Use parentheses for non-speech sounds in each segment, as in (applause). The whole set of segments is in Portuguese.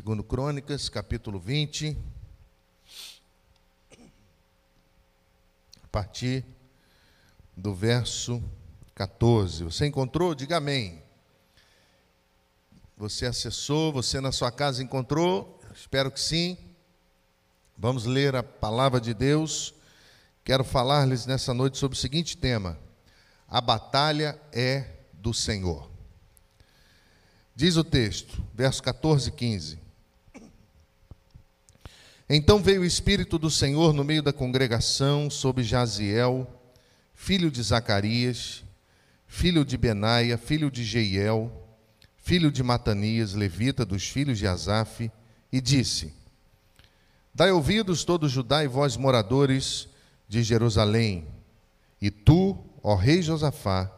Segundo Crônicas, capítulo 20. A partir do verso 14. Você encontrou? Diga amém. Você acessou, você na sua casa encontrou? Espero que sim. Vamos ler a palavra de Deus. Quero falar-lhes nessa noite sobre o seguinte tema: A batalha é do Senhor. Diz o texto, verso 14 e 15. Então veio o Espírito do Senhor no meio da congregação sobre Jaziel, filho de Zacarias, filho de Benaia, filho de Jeiel, filho de Matanias, levita dos filhos de Asaf, e disse: Dai ouvidos todo Judá e vós moradores de Jerusalém, e tu, ó rei Josafá,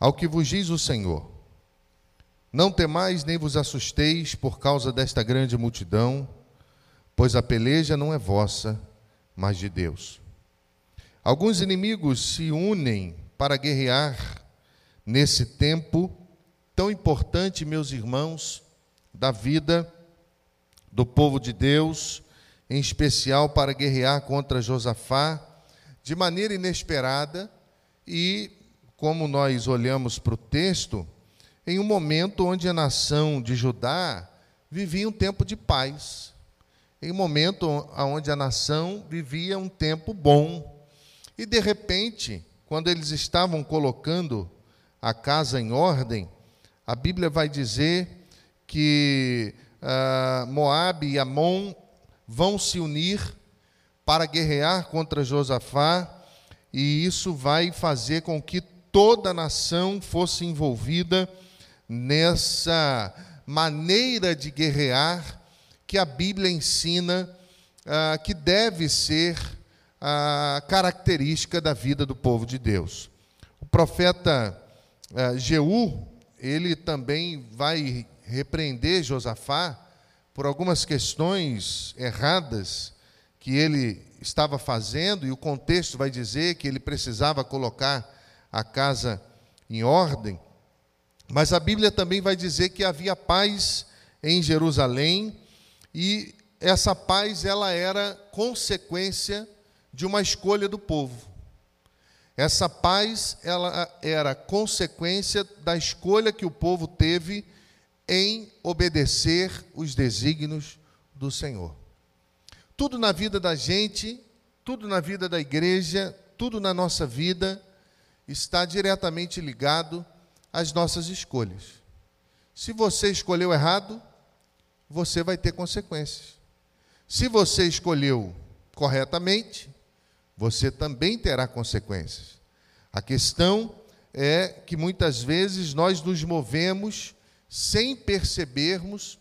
ao que vos diz o Senhor: não temais nem vos assusteis por causa desta grande multidão, pois a peleja não é vossa, mas de Deus. Alguns inimigos se unem para guerrear nesse tempo tão importante, meus irmãos, da vida do povo de Deus, em especial para guerrear contra Josafá, de maneira inesperada e, como nós olhamos para o texto, em um momento onde a nação de Judá vivia um tempo de paz, em momento onde a nação vivia um tempo bom. E de repente, quando eles estavam colocando a casa em ordem, a Bíblia vai dizer que uh, Moabe e Amon vão se unir para guerrear contra Josafá, e isso vai fazer com que toda a nação fosse envolvida nessa maneira de guerrear que a Bíblia ensina ah, que deve ser a característica da vida do povo de Deus. O profeta ah, Jeú, ele também vai repreender Josafá por algumas questões erradas que ele estava fazendo, e o contexto vai dizer que ele precisava colocar a casa em ordem. Mas a Bíblia também vai dizer que havia paz em Jerusalém e essa paz ela era consequência de uma escolha do povo. Essa paz ela era consequência da escolha que o povo teve em obedecer os desígnios do Senhor. Tudo na vida da gente, tudo na vida da igreja, tudo na nossa vida está diretamente ligado as nossas escolhas. Se você escolheu errado, você vai ter consequências. Se você escolheu corretamente, você também terá consequências. A questão é que muitas vezes nós nos movemos sem percebermos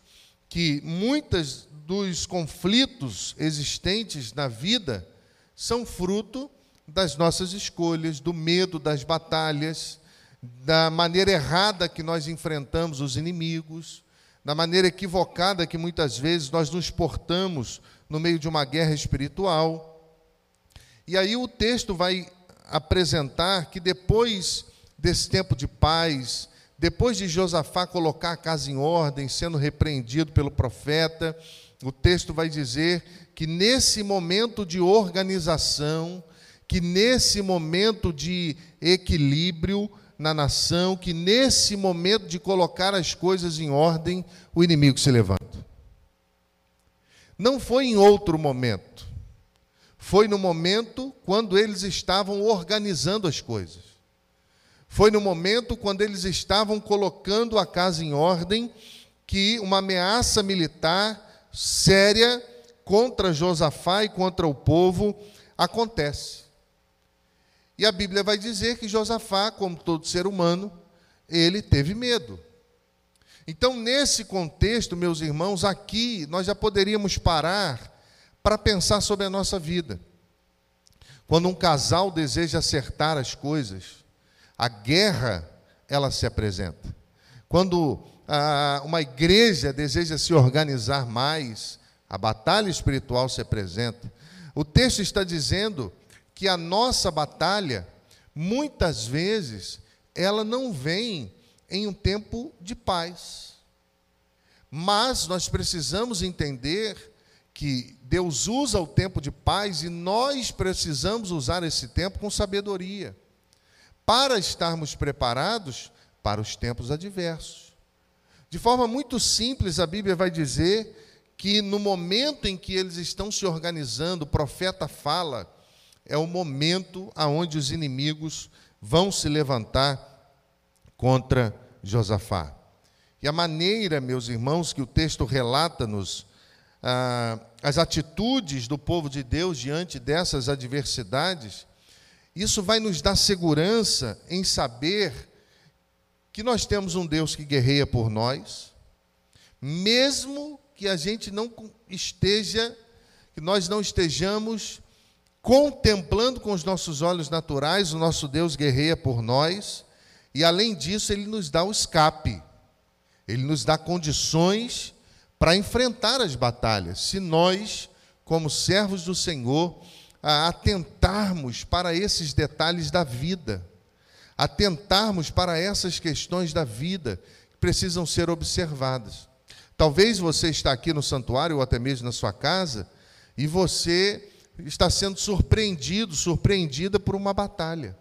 que muitos dos conflitos existentes na vida são fruto das nossas escolhas, do medo das batalhas, da maneira errada que nós enfrentamos os inimigos, da maneira equivocada que muitas vezes nós nos portamos no meio de uma guerra espiritual. E aí o texto vai apresentar que depois desse tempo de paz, depois de Josafá colocar a casa em ordem, sendo repreendido pelo profeta, o texto vai dizer que nesse momento de organização, que nesse momento de equilíbrio, na nação que, nesse momento de colocar as coisas em ordem, o inimigo se levanta. Não foi em outro momento. Foi no momento quando eles estavam organizando as coisas. Foi no momento quando eles estavam colocando a casa em ordem que uma ameaça militar séria contra Josafá e contra o povo acontece. E a Bíblia vai dizer que Josafá, como todo ser humano, ele teve medo. Então, nesse contexto, meus irmãos, aqui nós já poderíamos parar para pensar sobre a nossa vida. Quando um casal deseja acertar as coisas, a guerra ela se apresenta. Quando ah, uma igreja deseja se organizar mais, a batalha espiritual se apresenta. O texto está dizendo que a nossa batalha, muitas vezes, ela não vem em um tempo de paz. Mas nós precisamos entender que Deus usa o tempo de paz e nós precisamos usar esse tempo com sabedoria, para estarmos preparados para os tempos adversos. De forma muito simples, a Bíblia vai dizer que no momento em que eles estão se organizando, o profeta fala, é o momento aonde os inimigos vão se levantar contra Josafá. E a maneira, meus irmãos, que o texto relata-nos ah, as atitudes do povo de Deus diante dessas adversidades, isso vai nos dar segurança em saber que nós temos um Deus que guerreia por nós, mesmo que a gente não esteja, que nós não estejamos contemplando com os nossos olhos naturais, o nosso Deus guerreia por nós, e além disso, ele nos dá o escape, ele nos dá condições para enfrentar as batalhas, se nós, como servos do Senhor, atentarmos para esses detalhes da vida, atentarmos para essas questões da vida que precisam ser observadas. Talvez você está aqui no santuário ou até mesmo na sua casa e você está sendo surpreendido, surpreendida por uma batalha.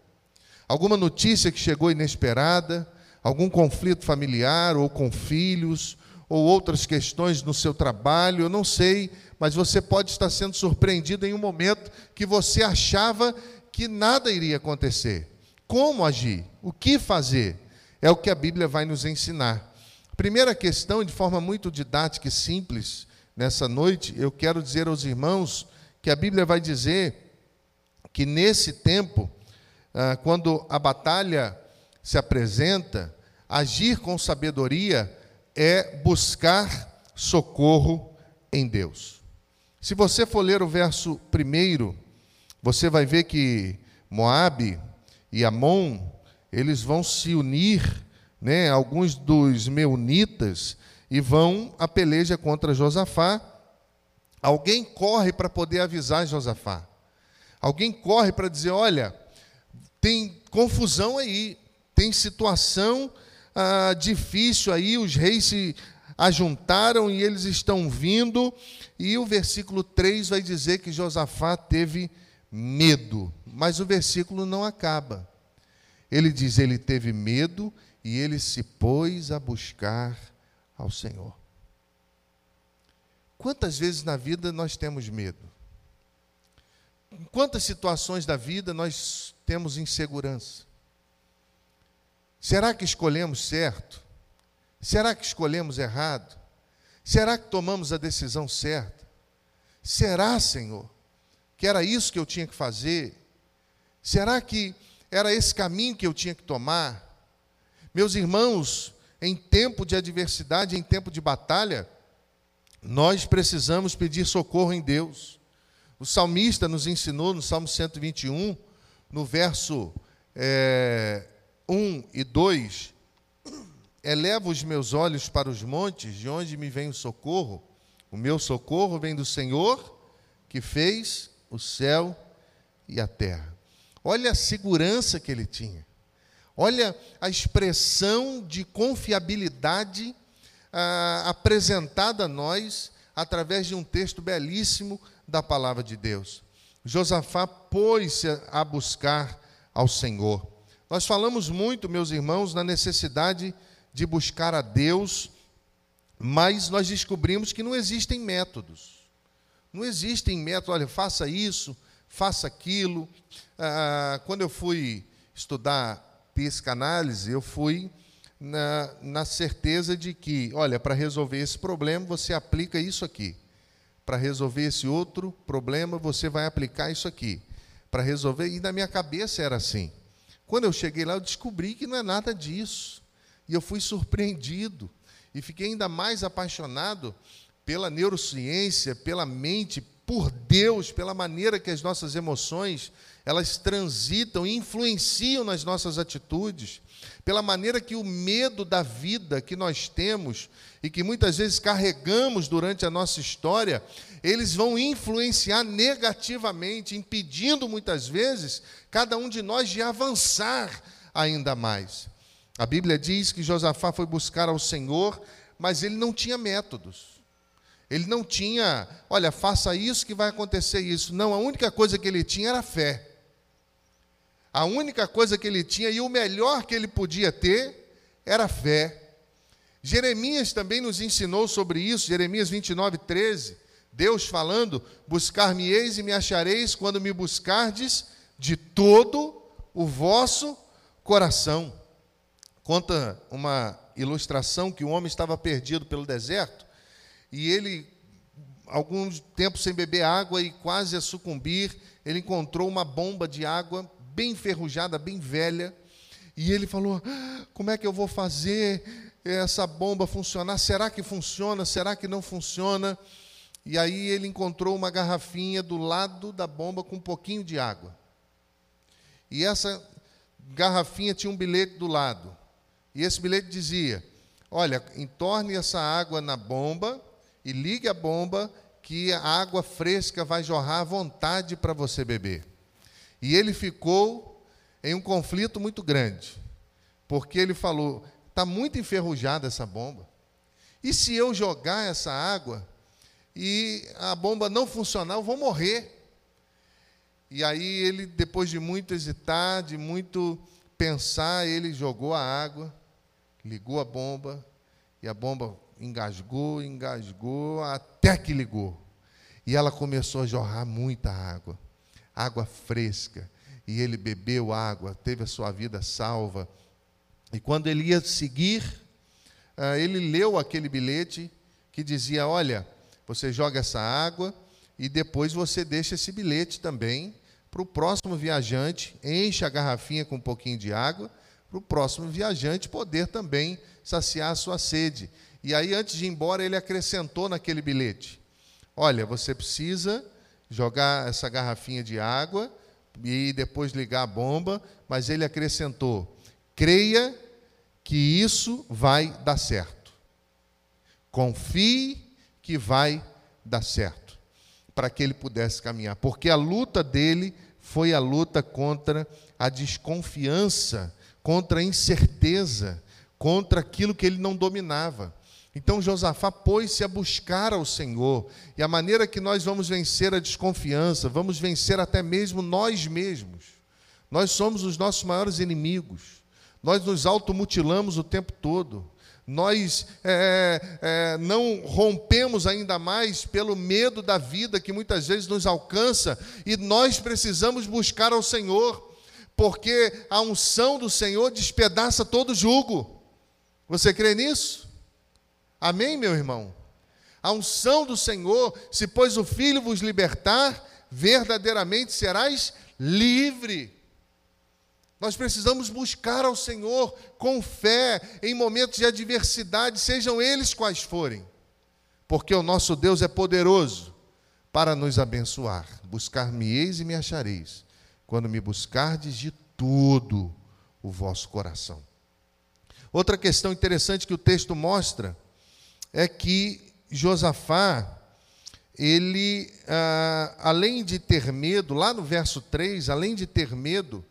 Alguma notícia que chegou inesperada, algum conflito familiar ou com filhos, ou outras questões no seu trabalho, eu não sei, mas você pode estar sendo surpreendido em um momento que você achava que nada iria acontecer. Como agir? O que fazer? É o que a Bíblia vai nos ensinar. Primeira questão, de forma muito didática e simples, nessa noite, eu quero dizer aos irmãos que a Bíblia vai dizer que nesse tempo, ah, quando a batalha se apresenta, agir com sabedoria é buscar socorro em Deus. Se você for ler o verso primeiro, você vai ver que Moabe e Amon, eles vão se unir, né, alguns dos meunitas, e vão a peleja contra Josafá. Alguém corre para poder avisar Josafá. Alguém corre para dizer: olha, tem confusão aí, tem situação ah, difícil aí, os reis se ajuntaram e eles estão vindo, e o versículo 3 vai dizer que Josafá teve medo, mas o versículo não acaba. Ele diz: ele teve medo e ele se pôs a buscar ao Senhor. Quantas vezes na vida nós temos medo? Em quantas situações da vida nós temos insegurança? Será que escolhemos certo? Será que escolhemos errado? Será que tomamos a decisão certa? Será, Senhor, que era isso que eu tinha que fazer? Será que era esse caminho que eu tinha que tomar? Meus irmãos, em tempo de adversidade, em tempo de batalha, nós precisamos pedir socorro em Deus. O salmista nos ensinou no Salmo 121, no verso é, 1 e 2, eleva os meus olhos para os montes, de onde me vem o socorro. O meu socorro vem do Senhor, que fez o céu e a terra. Olha a segurança que ele tinha. Olha a expressão de confiabilidade ah, apresentada a nós através de um texto belíssimo da palavra de Deus. Josafá pôs-se a buscar ao Senhor. Nós falamos muito, meus irmãos, na necessidade de buscar a Deus, mas nós descobrimos que não existem métodos. Não existem métodos, olha, faça isso, faça aquilo. Ah, quando eu fui estudar psicanálise, eu fui na, na certeza de que, olha, para resolver esse problema, você aplica isso aqui. Para resolver esse outro problema, você vai aplicar isso aqui. Para resolver, e na minha cabeça era assim. Quando eu cheguei lá, eu descobri que não é nada disso. E eu fui surpreendido. E fiquei ainda mais apaixonado pela neurociência, pela mente, por Deus, pela maneira que as nossas emoções elas transitam e influenciam nas nossas atitudes, pela maneira que o medo da vida que nós temos e que muitas vezes carregamos durante a nossa história, eles vão influenciar negativamente, impedindo muitas vezes cada um de nós de avançar ainda mais. A Bíblia diz que Josafá foi buscar ao Senhor, mas ele não tinha métodos. Ele não tinha, olha, faça isso que vai acontecer isso. Não, a única coisa que ele tinha era fé. A única coisa que ele tinha e o melhor que ele podia ter era fé. Jeremias também nos ensinou sobre isso, Jeremias 29, 13. Deus falando: Buscar-me-eis e me achareis quando me buscardes de todo o vosso coração. Conta uma ilustração que o homem estava perdido pelo deserto e ele, algum tempo sem beber água e quase a sucumbir, ele encontrou uma bomba de água bem enferrujada, bem velha, e ele falou: ah, Como é que eu vou fazer essa bomba funcionar? Será que funciona? Será que não funciona? E aí ele encontrou uma garrafinha do lado da bomba com um pouquinho de água. E essa garrafinha tinha um bilhete do lado. E esse bilhete dizia: Olha, entorne essa água na bomba e ligue a bomba que a água fresca vai jorrar à vontade para você beber. E ele ficou em um conflito muito grande, porque ele falou: está muito enferrujada essa bomba. E se eu jogar essa água e a bomba não funcionar, eu vou morrer. E aí ele, depois de muito hesitar, de muito pensar, ele jogou a água, ligou a bomba, e a bomba engasgou, engasgou, até que ligou. E ela começou a jorrar muita água, água fresca. E ele bebeu água, teve a sua vida salva. E quando ele ia seguir, ah, ele leu aquele bilhete que dizia: Olha, você joga essa água e depois você deixa esse bilhete também para o próximo viajante, enche a garrafinha com um pouquinho de água, para o próximo viajante poder também saciar a sua sede. E aí, antes de ir embora, ele acrescentou naquele bilhete: Olha, você precisa jogar essa garrafinha de água e depois ligar a bomba, mas ele acrescentou: creia que isso vai dar certo. Confie que vai dar certo. Para que ele pudesse caminhar. Porque a luta dele foi a luta contra a desconfiança, contra a incerteza, contra aquilo que ele não dominava. Então Josafá pôs-se a buscar ao Senhor, e a maneira que nós vamos vencer a desconfiança, vamos vencer até mesmo nós mesmos. Nós somos os nossos maiores inimigos, nós nos automutilamos o tempo todo, nós é, é, não rompemos ainda mais pelo medo da vida que muitas vezes nos alcança, e nós precisamos buscar ao Senhor, porque a unção do Senhor despedaça todo jugo. Você crê nisso? Amém, meu irmão? A unção do Senhor, se pois o Filho vos libertar, verdadeiramente serás livre. Nós precisamos buscar ao Senhor com fé em momentos de adversidade, sejam eles quais forem, porque o nosso Deus é poderoso para nos abençoar. Buscar-me-eis e me achareis, quando me buscardes de todo o vosso coração. Outra questão interessante que o texto mostra é que Josafá, ele, ah, além de ter medo, lá no verso 3, além de ter medo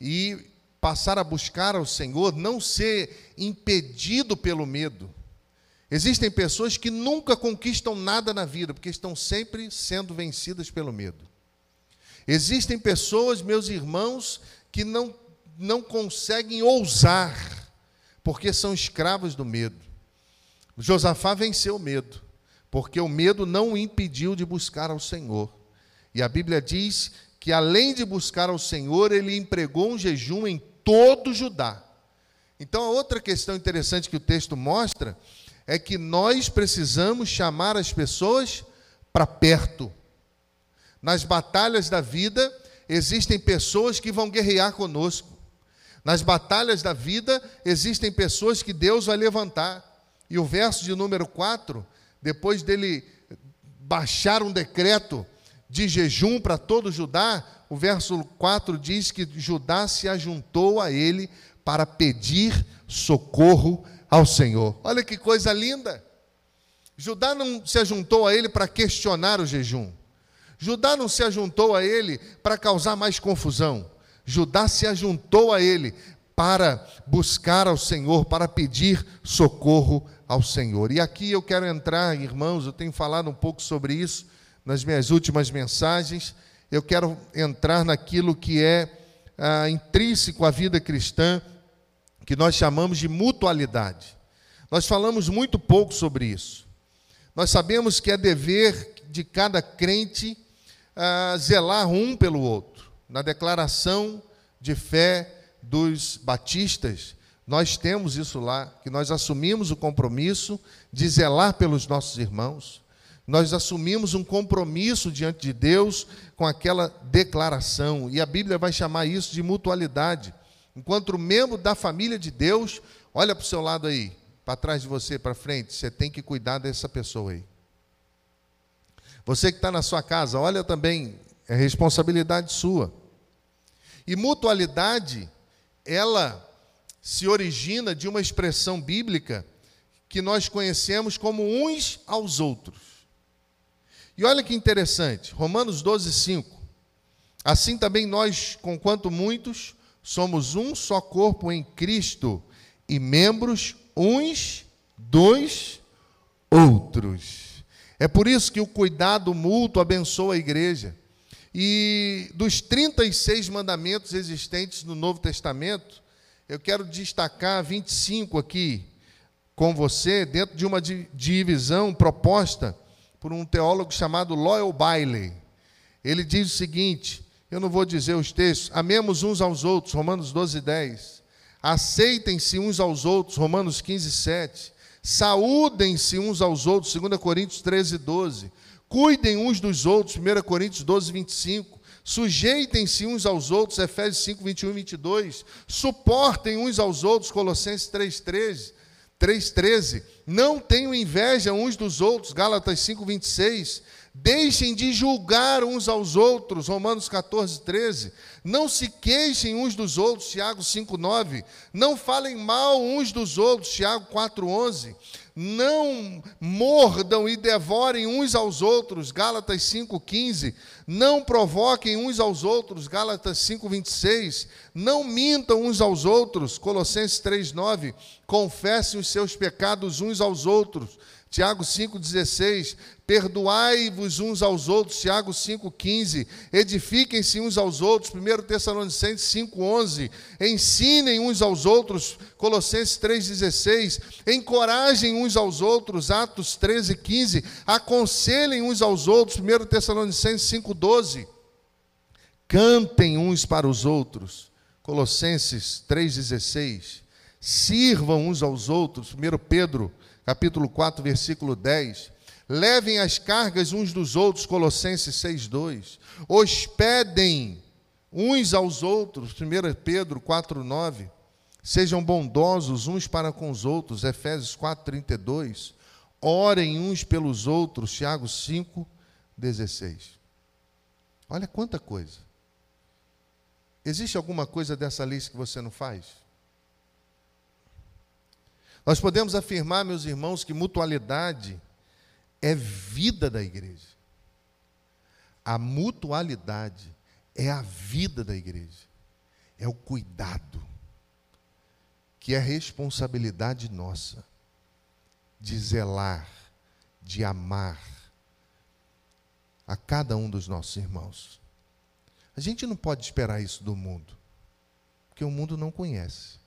e passar a buscar ao Senhor, não ser impedido pelo medo. Existem pessoas que nunca conquistam nada na vida, porque estão sempre sendo vencidas pelo medo. Existem pessoas, meus irmãos, que não, não conseguem ousar, porque são escravos do medo. Josafá venceu o medo, porque o medo não o impediu de buscar ao Senhor. E a Bíblia diz que além de buscar ao Senhor, ele empregou um jejum em todo Judá. Então, a outra questão interessante que o texto mostra é que nós precisamos chamar as pessoas para perto. Nas batalhas da vida, existem pessoas que vão guerrear conosco. Nas batalhas da vida, existem pessoas que Deus vai levantar. E o verso de número 4, depois dele baixar um decreto de jejum para todo Judá, o verso 4 diz que Judá se ajuntou a ele para pedir socorro ao Senhor. Olha que coisa linda! Judá não se ajuntou a ele para questionar o jejum. Judá não se ajuntou a ele para causar mais confusão. Judá se ajuntou a ele para buscar ao Senhor, para pedir socorro ao Senhor. E aqui eu quero entrar, irmãos, eu tenho falado um pouco sobre isso nas minhas últimas mensagens. Eu quero entrar naquilo que é ah, intrínseco à vida cristã, que nós chamamos de mutualidade. Nós falamos muito pouco sobre isso. Nós sabemos que é dever de cada crente ah, zelar um pelo outro. Na declaração de fé dos batistas, nós temos isso lá, que nós assumimos o compromisso de zelar pelos nossos irmãos. Nós assumimos um compromisso diante de Deus com aquela declaração, e a Bíblia vai chamar isso de mutualidade. Enquanto membro da família de Deus, olha para o seu lado aí, para trás de você, para frente, você tem que cuidar dessa pessoa aí. Você que está na sua casa, olha também, é responsabilidade sua. E mutualidade, ela se origina de uma expressão bíblica que nós conhecemos como uns aos outros. E olha que interessante, Romanos 12, 5. Assim também nós, conquanto muitos, somos um só corpo em Cristo e membros uns dos outros. É por isso que o cuidado mútuo abençoa a igreja. E dos 36 mandamentos existentes no Novo Testamento, eu quero destacar 25 aqui com você, dentro de uma divisão proposta por um teólogo chamado Loyal Bailey. Ele diz o seguinte: eu não vou dizer os textos, amemos uns aos outros, Romanos 12, 10. Aceitem-se uns aos outros, Romanos 15, 7. Saúdem-se uns aos outros, 2 Coríntios 13, 12 Cuidem uns dos outros, 1 Coríntios 12, 25. Sujeitem-se uns aos outros, Efésios 5, 21 e 22. Suportem uns aos outros, Colossenses 3, 13. 3,13. Não tenham inveja uns dos outros, Gálatas 5, 26. Deixem de julgar uns aos outros, Romanos 14, 13. Não se queixem uns dos outros, Tiago 5, 9. Não falem mal uns dos outros, Tiago 4, 11 não mordam e devorem uns aos outros, Gálatas 5:15, não provoquem uns aos outros, Gálatas 5:26, não mintam uns aos outros, Colossenses 3:9, confessem os seus pecados uns aos outros, Tiago 5,16, perdoai-vos uns aos outros, Tiago 5,15, edifiquem-se uns aos outros, 1 Tessalonicenses 5,11, ensinem uns aos outros, Colossenses 3,16, encorajem uns aos outros, Atos 13,15, aconselhem uns aos outros, 1 Tessalonicenses 5,12, cantem uns para os outros, Colossenses 3,16, sirvam uns aos outros, 1 Pedro capítulo 4, versículo 10. Levem as cargas uns dos outros, Colossenses 6, 2. Hospedem uns aos outros, 1 Pedro 4, 9. Sejam bondosos uns para com os outros, Efésios 4, 32. Orem uns pelos outros, Tiago 5, 16. Olha quanta coisa. Existe alguma coisa dessa lista que você não faz? Nós podemos afirmar, meus irmãos, que mutualidade é vida da igreja. A mutualidade é a vida da igreja. É o cuidado, que é responsabilidade nossa de zelar, de amar a cada um dos nossos irmãos. A gente não pode esperar isso do mundo, porque o mundo não conhece.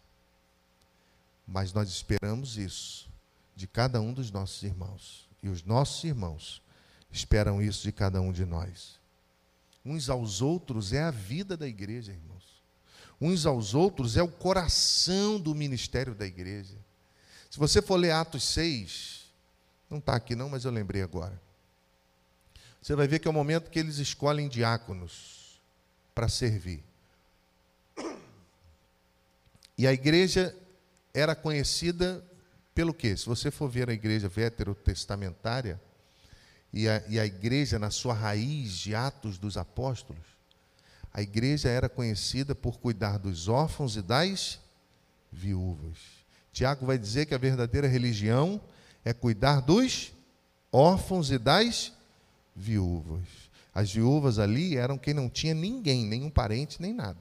Mas nós esperamos isso de cada um dos nossos irmãos. E os nossos irmãos esperam isso de cada um de nós. Uns aos outros é a vida da igreja, irmãos. Uns aos outros é o coração do ministério da igreja. Se você for ler Atos 6, não está aqui não, mas eu lembrei agora. Você vai ver que é o momento que eles escolhem diáconos para servir. E a igreja era conhecida pelo quê? Se você for ver a igreja veterotestamentária e a, e a igreja na sua raiz de Atos dos Apóstolos, a igreja era conhecida por cuidar dos órfãos e das viúvas. Tiago vai dizer que a verdadeira religião é cuidar dos órfãos e das viúvas. As viúvas ali eram quem não tinha ninguém, nenhum parente, nem nada.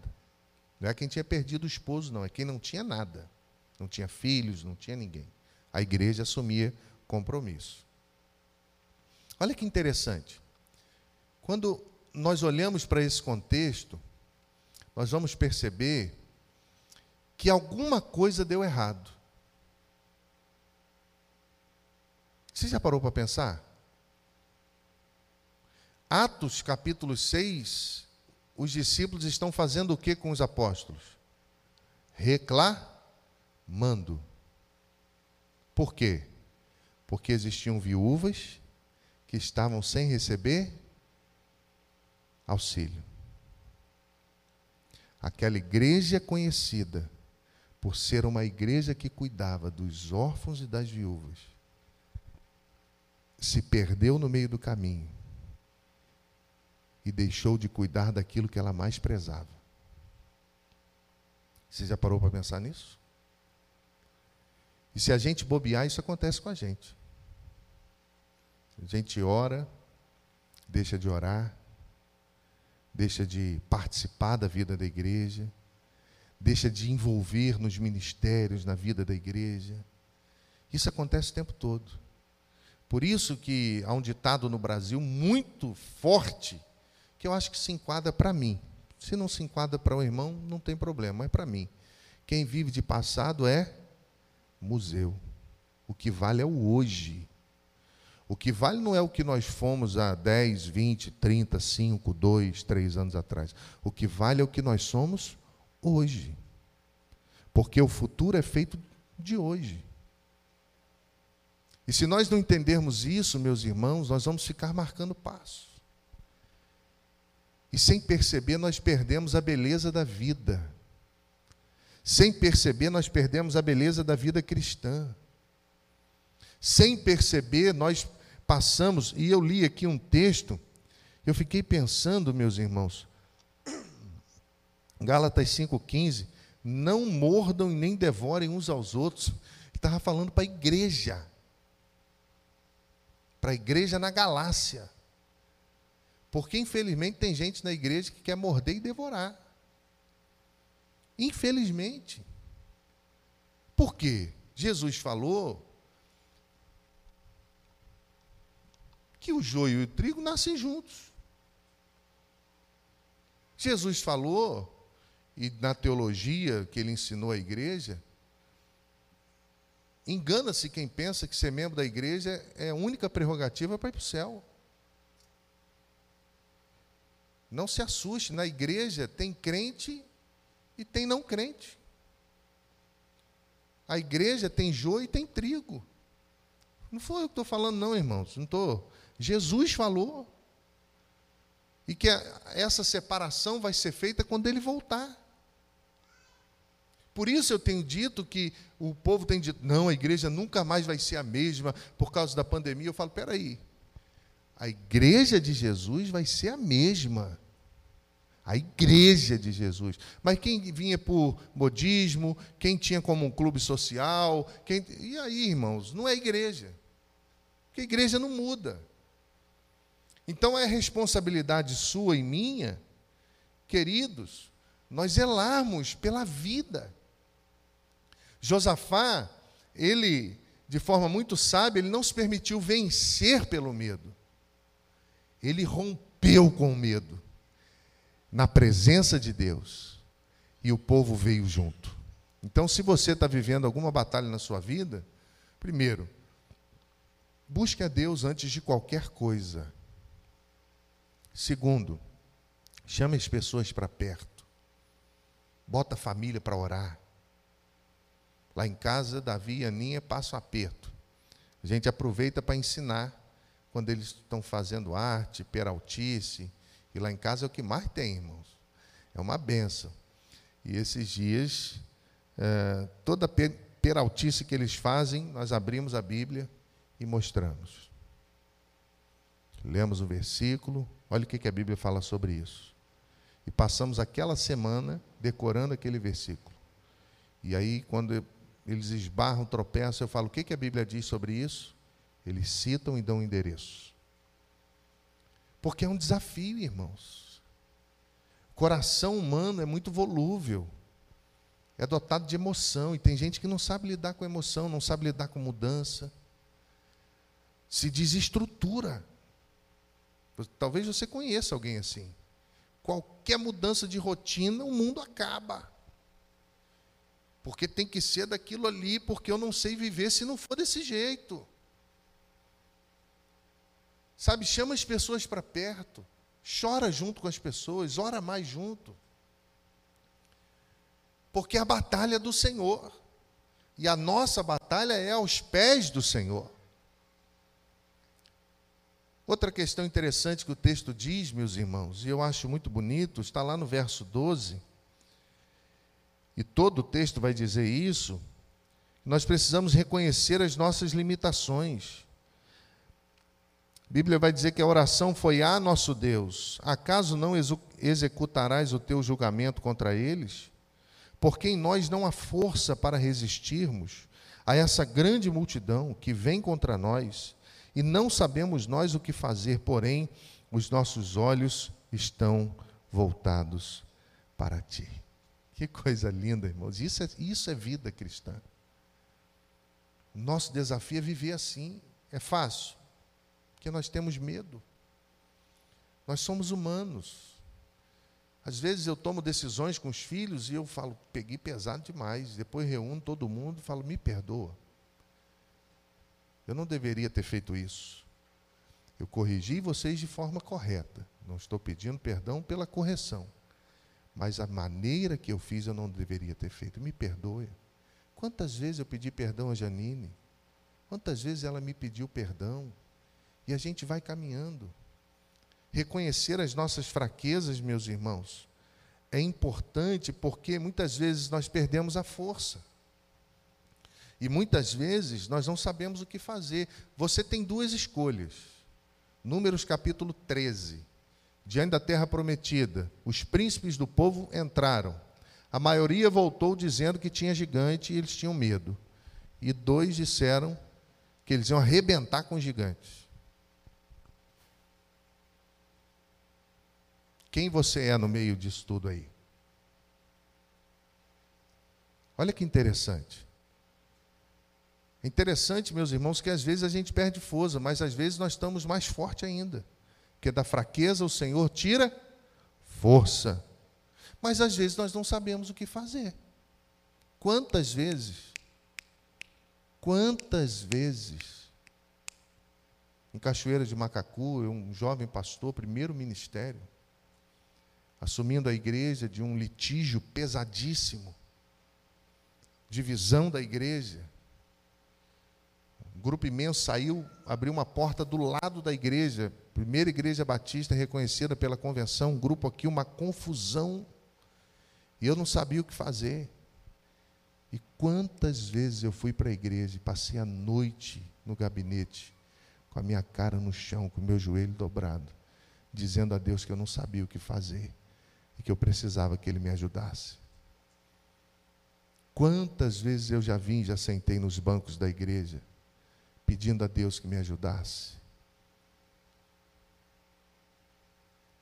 Não é quem tinha perdido o esposo, não, é quem não tinha nada. Não tinha filhos, não tinha ninguém. A igreja assumia compromisso. Olha que interessante. Quando nós olhamos para esse contexto, nós vamos perceber que alguma coisa deu errado. Você já parou para pensar? Atos capítulo 6, os discípulos estão fazendo o que com os apóstolos? Reclamando. Por quê? Porque existiam viúvas que estavam sem receber auxílio. Aquela igreja conhecida por ser uma igreja que cuidava dos órfãos e das viúvas, se perdeu no meio do caminho e deixou de cuidar daquilo que ela mais prezava. Você já parou para pensar nisso? E se a gente bobear, isso acontece com a gente. A gente ora, deixa de orar, deixa de participar da vida da igreja, deixa de envolver nos ministérios, na vida da igreja. Isso acontece o tempo todo. Por isso que há um ditado no Brasil muito forte, que eu acho que se enquadra para mim. Se não se enquadra para o irmão, não tem problema, mas para mim. Quem vive de passado é museu. O que vale é o hoje. O que vale não é o que nós fomos há 10, 20, 30, 5, 2, 3 anos atrás. O que vale é o que nós somos hoje. Porque o futuro é feito de hoje. E se nós não entendermos isso, meus irmãos, nós vamos ficar marcando passo. E sem perceber, nós perdemos a beleza da vida. Sem perceber, nós perdemos a beleza da vida cristã. Sem perceber, nós passamos, e eu li aqui um texto, eu fiquei pensando, meus irmãos, Gálatas 5,15, não mordam e nem devorem uns aos outros. Estava falando para a igreja, para a igreja na Galácia. Porque infelizmente tem gente na igreja que quer morder e devorar. Infelizmente. Por quê? Jesus falou que o joio e o trigo nascem juntos. Jesus falou, e na teologia que ele ensinou à igreja, engana-se quem pensa que ser membro da igreja é a única prerrogativa para ir para o céu. Não se assuste, na igreja tem crente e tem não crente. A igreja tem joio e tem trigo. Não foi eu que estou falando, não, irmãos. Não estou. Jesus falou. E que essa separação vai ser feita quando ele voltar. Por isso eu tenho dito que o povo tem dito, não, a igreja nunca mais vai ser a mesma por causa da pandemia. Eu falo, peraí, a igreja de Jesus vai ser a mesma. A igreja de Jesus. Mas quem vinha por modismo, quem tinha como um clube social, quem... e aí, irmãos, não é igreja. Porque a igreja não muda. Então é responsabilidade sua e minha, queridos, nós zelarmos pela vida. Josafá, ele, de forma muito sábia, ele não se permitiu vencer pelo medo. Ele rompeu com o medo na presença de Deus. E o povo veio junto. Então, se você está vivendo alguma batalha na sua vida, primeiro, busque a Deus antes de qualquer coisa. Segundo, chame as pessoas para perto. Bota a família para orar. Lá em casa, Davi e Aninha passam aperto. A gente aproveita para ensinar quando eles estão fazendo arte, peraltice, e lá em casa é o que mais tem, irmãos. É uma benção. E esses dias, é, toda peraltice que eles fazem, nós abrimos a Bíblia e mostramos. Lemos o versículo, olha o que a Bíblia fala sobre isso. E passamos aquela semana decorando aquele versículo. E aí, quando eles esbarram, tropeçam, eu falo: o que a Bíblia diz sobre isso? Eles citam e dão endereço. Porque é um desafio, irmãos. coração humano é muito volúvel, é dotado de emoção, e tem gente que não sabe lidar com emoção, não sabe lidar com mudança, se desestrutura. Talvez você conheça alguém assim. Qualquer mudança de rotina, o mundo acaba. Porque tem que ser daquilo ali, porque eu não sei viver se não for desse jeito. Sabe, chama as pessoas para perto, chora junto com as pessoas, ora mais junto. Porque a batalha é do Senhor. E a nossa batalha é aos pés do Senhor. Outra questão interessante que o texto diz, meus irmãos, e eu acho muito bonito, está lá no verso 12, e todo o texto vai dizer isso, nós precisamos reconhecer as nossas limitações. A Bíblia vai dizer que a oração foi a nosso Deus. Acaso não executarás o teu julgamento contra eles? Porque em nós não há força para resistirmos a essa grande multidão que vem contra nós e não sabemos nós o que fazer, porém, os nossos olhos estão voltados para ti. Que coisa linda, irmãos. Isso é, isso é vida cristã. Nosso desafio é viver assim. É fácil, porque nós temos medo. Nós somos humanos. Às vezes eu tomo decisões com os filhos e eu falo, peguei pesado demais. Depois reúno todo mundo e falo, me perdoa. Eu não deveria ter feito isso. Eu corrigi vocês de forma correta. Não estou pedindo perdão pela correção. Mas a maneira que eu fiz eu não deveria ter feito. Me perdoe. Quantas vezes eu pedi perdão a Janine? Quantas vezes ela me pediu perdão? E a gente vai caminhando. Reconhecer as nossas fraquezas, meus irmãos, é importante porque muitas vezes nós perdemos a força. E muitas vezes nós não sabemos o que fazer. Você tem duas escolhas. Números capítulo 13. Diante da terra prometida, os príncipes do povo entraram. A maioria voltou dizendo que tinha gigante e eles tinham medo. E dois disseram que eles iam arrebentar com os gigantes. Quem você é no meio disso tudo aí? Olha que interessante. É interessante, meus irmãos, que às vezes a gente perde força, mas às vezes nós estamos mais forte ainda. Porque da fraqueza o Senhor tira força. Mas às vezes nós não sabemos o que fazer. Quantas vezes? Quantas vezes? Em Cachoeira de Macacu, um jovem pastor, primeiro ministério, assumindo a igreja de um litígio pesadíssimo, divisão da igreja, um grupo imenso saiu, abriu uma porta do lado da igreja, primeira igreja batista reconhecida pela convenção, um grupo aqui, uma confusão. E eu não sabia o que fazer. E quantas vezes eu fui para a igreja e passei a noite no gabinete, com a minha cara no chão, com o meu joelho dobrado, dizendo a Deus que eu não sabia o que fazer e que eu precisava que Ele me ajudasse. Quantas vezes eu já vim, já sentei nos bancos da igreja, pedindo a Deus que me ajudasse.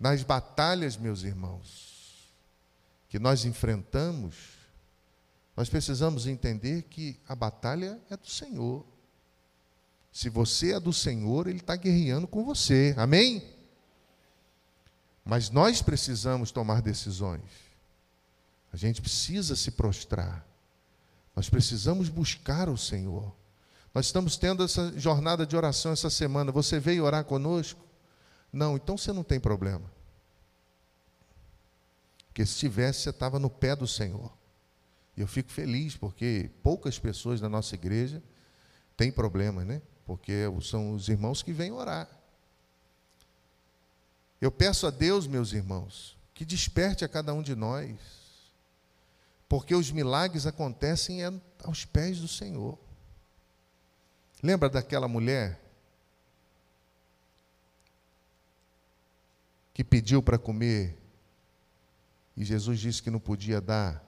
Nas batalhas, meus irmãos, que nós enfrentamos, nós precisamos entender que a batalha é do Senhor. Se você é do Senhor, Ele está guerreando com você. Amém? Mas nós precisamos tomar decisões. A gente precisa se prostrar. Nós precisamos buscar o Senhor. Nós estamos tendo essa jornada de oração essa semana. Você veio orar conosco? Não, então você não tem problema. Porque se tivesse, você estava no pé do Senhor. E eu fico feliz, porque poucas pessoas da nossa igreja têm problema, né? Porque são os irmãos que vêm orar. Eu peço a Deus, meus irmãos, que desperte a cada um de nós, porque os milagres acontecem aos pés do Senhor. Lembra daquela mulher que pediu para comer e Jesus disse que não podia dar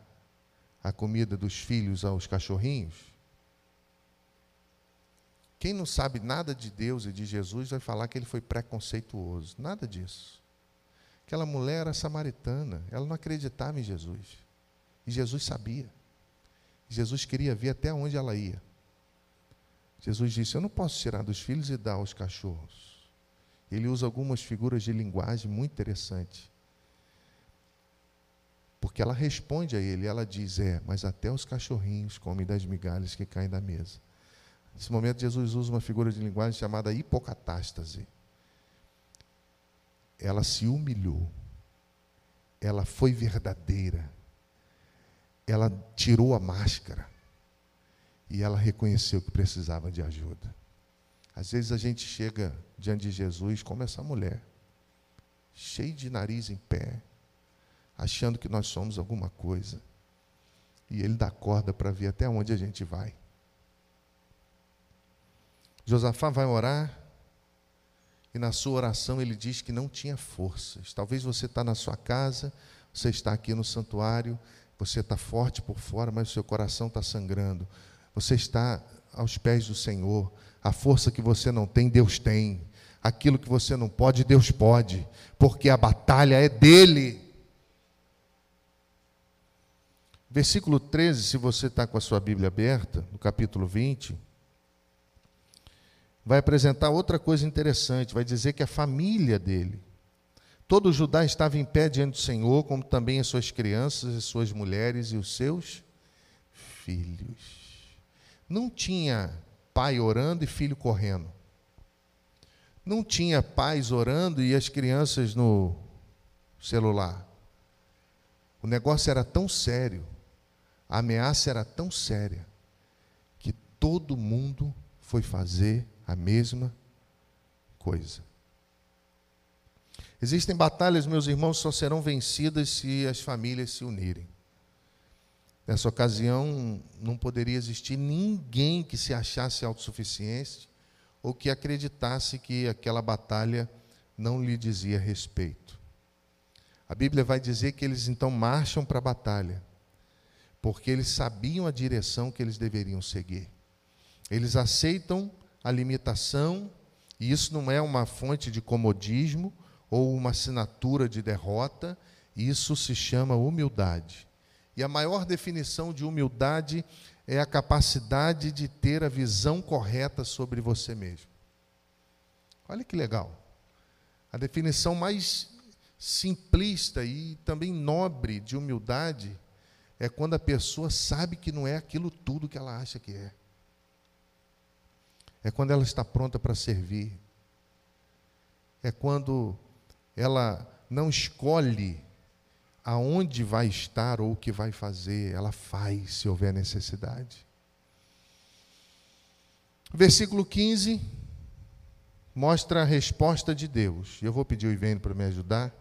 a comida dos filhos aos cachorrinhos? Quem não sabe nada de Deus e de Jesus vai falar que ele foi preconceituoso. Nada disso. Aquela mulher era samaritana, ela não acreditava em Jesus. E Jesus sabia. Jesus queria ver até onde ela ia. Jesus disse: Eu não posso tirar dos filhos e dar aos cachorros. Ele usa algumas figuras de linguagem muito interessantes. Porque ela responde a ele, ela diz: É, mas até os cachorrinhos comem das migalhas que caem da mesa. Nesse momento, Jesus usa uma figura de linguagem chamada hipocatástase. Ela se humilhou, ela foi verdadeira, ela tirou a máscara e ela reconheceu que precisava de ajuda. Às vezes a gente chega diante de Jesus como essa mulher, cheio de nariz em pé, achando que nós somos alguma coisa. E ele dá corda para ver até onde a gente vai. Josafá vai orar, e na sua oração ele diz que não tinha forças. Talvez você está na sua casa, você está aqui no santuário, você está forte por fora, mas o seu coração está sangrando. Você está aos pés do Senhor. A força que você não tem, Deus tem. Aquilo que você não pode, Deus pode. Porque a batalha é dele. Versículo 13, se você está com a sua Bíblia aberta, no capítulo 20, vai apresentar outra coisa interessante. Vai dizer que a família dele, todo Judá estava em pé diante do Senhor, como também as suas crianças, as suas mulheres e os seus filhos. Não tinha pai orando e filho correndo. Não tinha pais orando e as crianças no celular. O negócio era tão sério a ameaça era tão séria que todo mundo foi fazer a mesma coisa. Existem batalhas, meus irmãos, só serão vencidas se as famílias se unirem. Nessa ocasião, não poderia existir ninguém que se achasse autossuficiente ou que acreditasse que aquela batalha não lhe dizia respeito. A Bíblia vai dizer que eles então marcham para a batalha porque eles sabiam a direção que eles deveriam seguir. Eles aceitam a limitação, e isso não é uma fonte de comodismo ou uma assinatura de derrota, isso se chama humildade. E a maior definição de humildade é a capacidade de ter a visão correta sobre você mesmo. Olha que legal. A definição mais simplista e também nobre de humildade é quando a pessoa sabe que não é aquilo tudo que ela acha que é. É quando ela está pronta para servir. É quando ela não escolhe aonde vai estar ou o que vai fazer, ela faz se houver necessidade. Versículo 15 mostra a resposta de Deus. Eu vou pedir o Ivênio para me ajudar.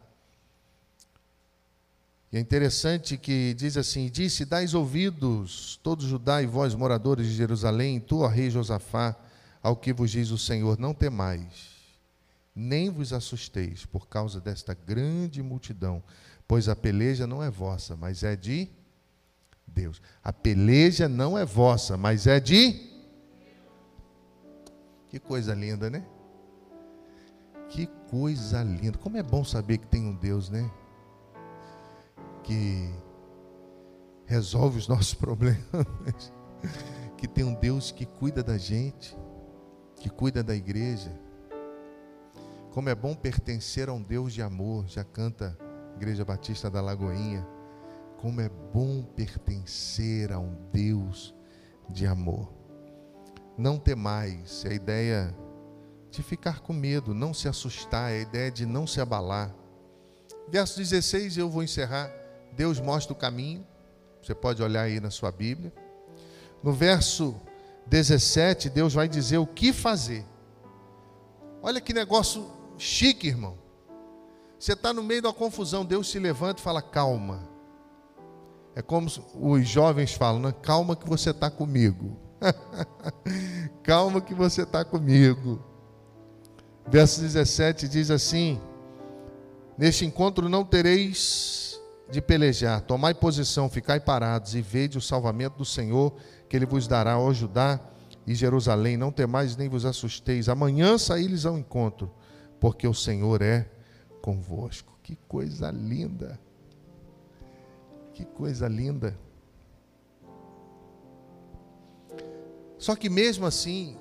E é interessante que diz assim: Disse: Dais ouvidos, todos Judá e vós, moradores de Jerusalém, tu, ó rei Josafá, ao que vos diz o Senhor: Não temais, nem vos assusteis por causa desta grande multidão, pois a peleja não é vossa, mas é de Deus. A peleja não é vossa, mas é de. Que coisa linda, né? Que coisa linda. Como é bom saber que tem um Deus, né? que resolve os nossos (laughs) problemas, que tem um Deus que cuida da gente, que cuida da igreja. Como é bom pertencer a um Deus de amor, já canta Igreja Batista da Lagoinha. Como é bom pertencer a um Deus de amor. Não ter mais, é a ideia de ficar com medo, não se assustar, é a ideia de não se abalar. Verso 16, eu vou encerrar. Deus mostra o caminho. Você pode olhar aí na sua Bíblia. No verso 17, Deus vai dizer o que fazer. Olha que negócio chique, irmão. Você está no meio da confusão, Deus se levanta e fala: calma. É como os jovens falam, né? calma que você está comigo. (laughs) calma que você está comigo. Verso 17 diz assim: Neste encontro não tereis de pelejar, tomai posição, ficai parados e vede o salvamento do Senhor que ele vos dará, ó Judá e Jerusalém. Não temais nem vos assusteis. Amanhã saí-lhes ao encontro, porque o Senhor é convosco. Que coisa linda! Que coisa linda! Só que mesmo assim,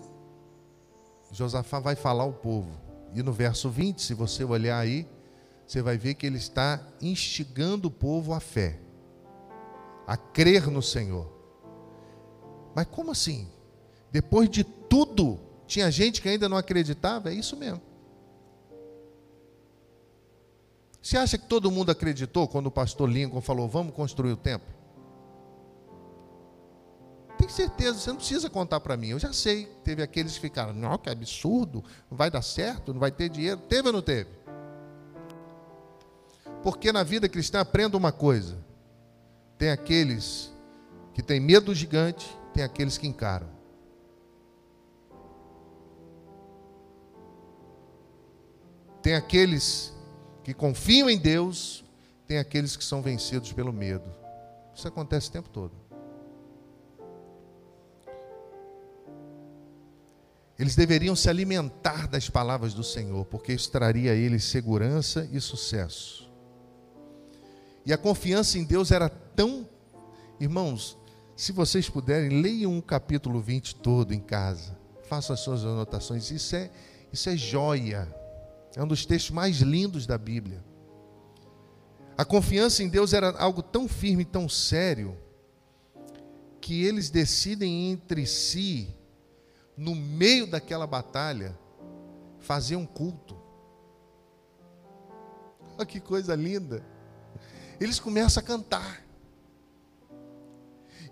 Josafá vai falar ao povo. E no verso 20, se você olhar aí, você vai ver que ele está instigando o povo à fé, a crer no Senhor. Mas como assim? Depois de tudo, tinha gente que ainda não acreditava? É isso mesmo. Você acha que todo mundo acreditou quando o pastor Lincoln falou: vamos construir o templo? Tem certeza, você não precisa contar para mim. Eu já sei. Teve aqueles que ficaram: não, que absurdo, não vai dar certo, não vai ter dinheiro. Teve ou não teve? Porque na vida cristã aprenda uma coisa: tem aqueles que têm medo do gigante, tem aqueles que encaram. Tem aqueles que confiam em Deus, tem aqueles que são vencidos pelo medo. Isso acontece o tempo todo. Eles deveriam se alimentar das palavras do Senhor, porque isso traria a eles segurança e sucesso. E a confiança em Deus era tão. Irmãos, se vocês puderem, leiam o capítulo 20 todo em casa. Façam as suas anotações. Isso é, isso é joia. É um dos textos mais lindos da Bíblia. A confiança em Deus era algo tão firme tão sério que eles decidem entre si, no meio daquela batalha, fazer um culto. Olha que coisa linda! Eles começam a cantar.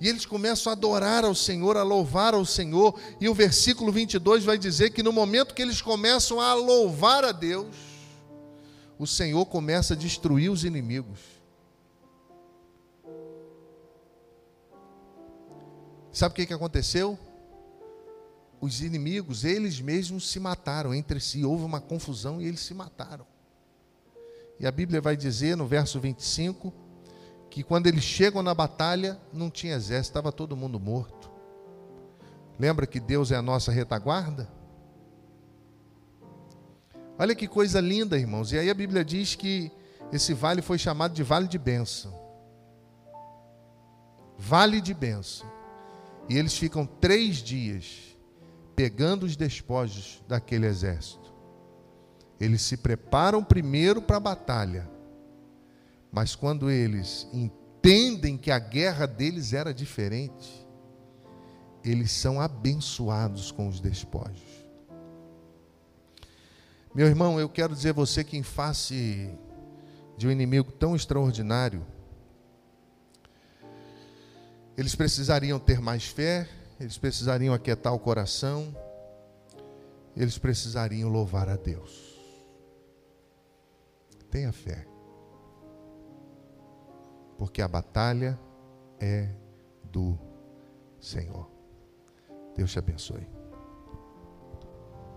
E eles começam a adorar ao Senhor, a louvar ao Senhor. E o versículo 22 vai dizer que no momento que eles começam a louvar a Deus, o Senhor começa a destruir os inimigos. Sabe o que, que aconteceu? Os inimigos, eles mesmos se mataram entre si. Houve uma confusão e eles se mataram. E a Bíblia vai dizer no verso 25 que quando eles chegam na batalha, não tinha exército, estava todo mundo morto. Lembra que Deus é a nossa retaguarda? Olha que coisa linda, irmãos. E aí a Bíblia diz que esse vale foi chamado de vale de bênção. Vale de bênção. E eles ficam três dias pegando os despojos daquele exército. Eles se preparam primeiro para a batalha, mas quando eles entendem que a guerra deles era diferente, eles são abençoados com os despojos. Meu irmão, eu quero dizer a você que em face de um inimigo tão extraordinário, eles precisariam ter mais fé, eles precisariam aquietar o coração, eles precisariam louvar a Deus. Tenha fé. Porque a batalha é do Senhor. Deus te abençoe.